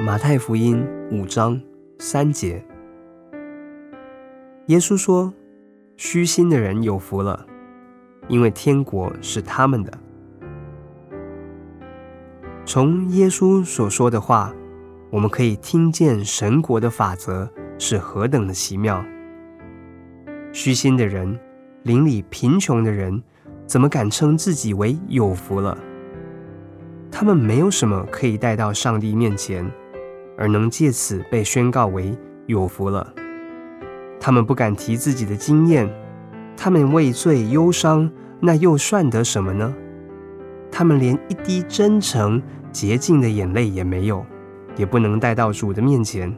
马太福音五章三节，耶稣说：“虚心的人有福了，因为天国是他们的。”从耶稣所说的话，我们可以听见神国的法则是何等的奇妙。虚心的人，邻里贫穷的人，怎么敢称自己为有福了？他们没有什么可以带到上帝面前。而能借此被宣告为有福了。他们不敢提自己的经验，他们畏罪忧伤，那又算得什么呢？他们连一滴真诚洁净的眼泪也没有，也不能带到主的面前。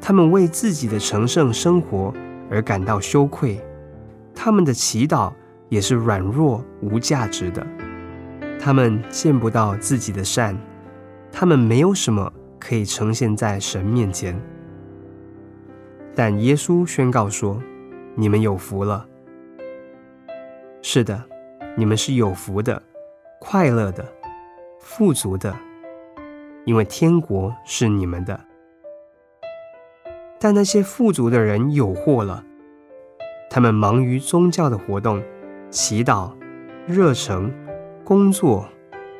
他们为自己的成圣生活而感到羞愧，他们的祈祷也是软弱无价值的。他们见不到自己的善。他们没有什么可以呈现在神面前，但耶稣宣告说：“你们有福了。是的，你们是有福的、快乐的、富足的，因为天国是你们的。但那些富足的人有祸了，他们忙于宗教的活动、祈祷、热诚、工作，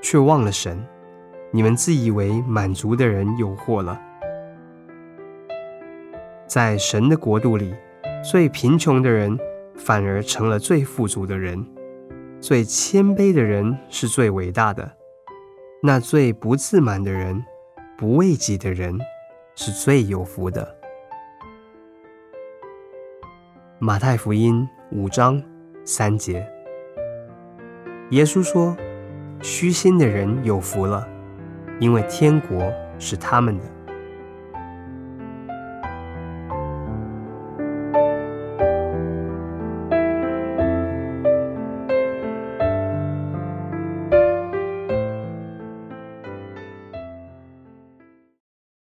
却忘了神。”你们自以为满足的人有祸了。在神的国度里，最贫穷的人反而成了最富足的人；最谦卑的人是最伟大的。那最不自满的人、不为己的人，是最有福的。马太福音五章三节，耶稣说：“虚心的人有福了。”因为天国是他们的。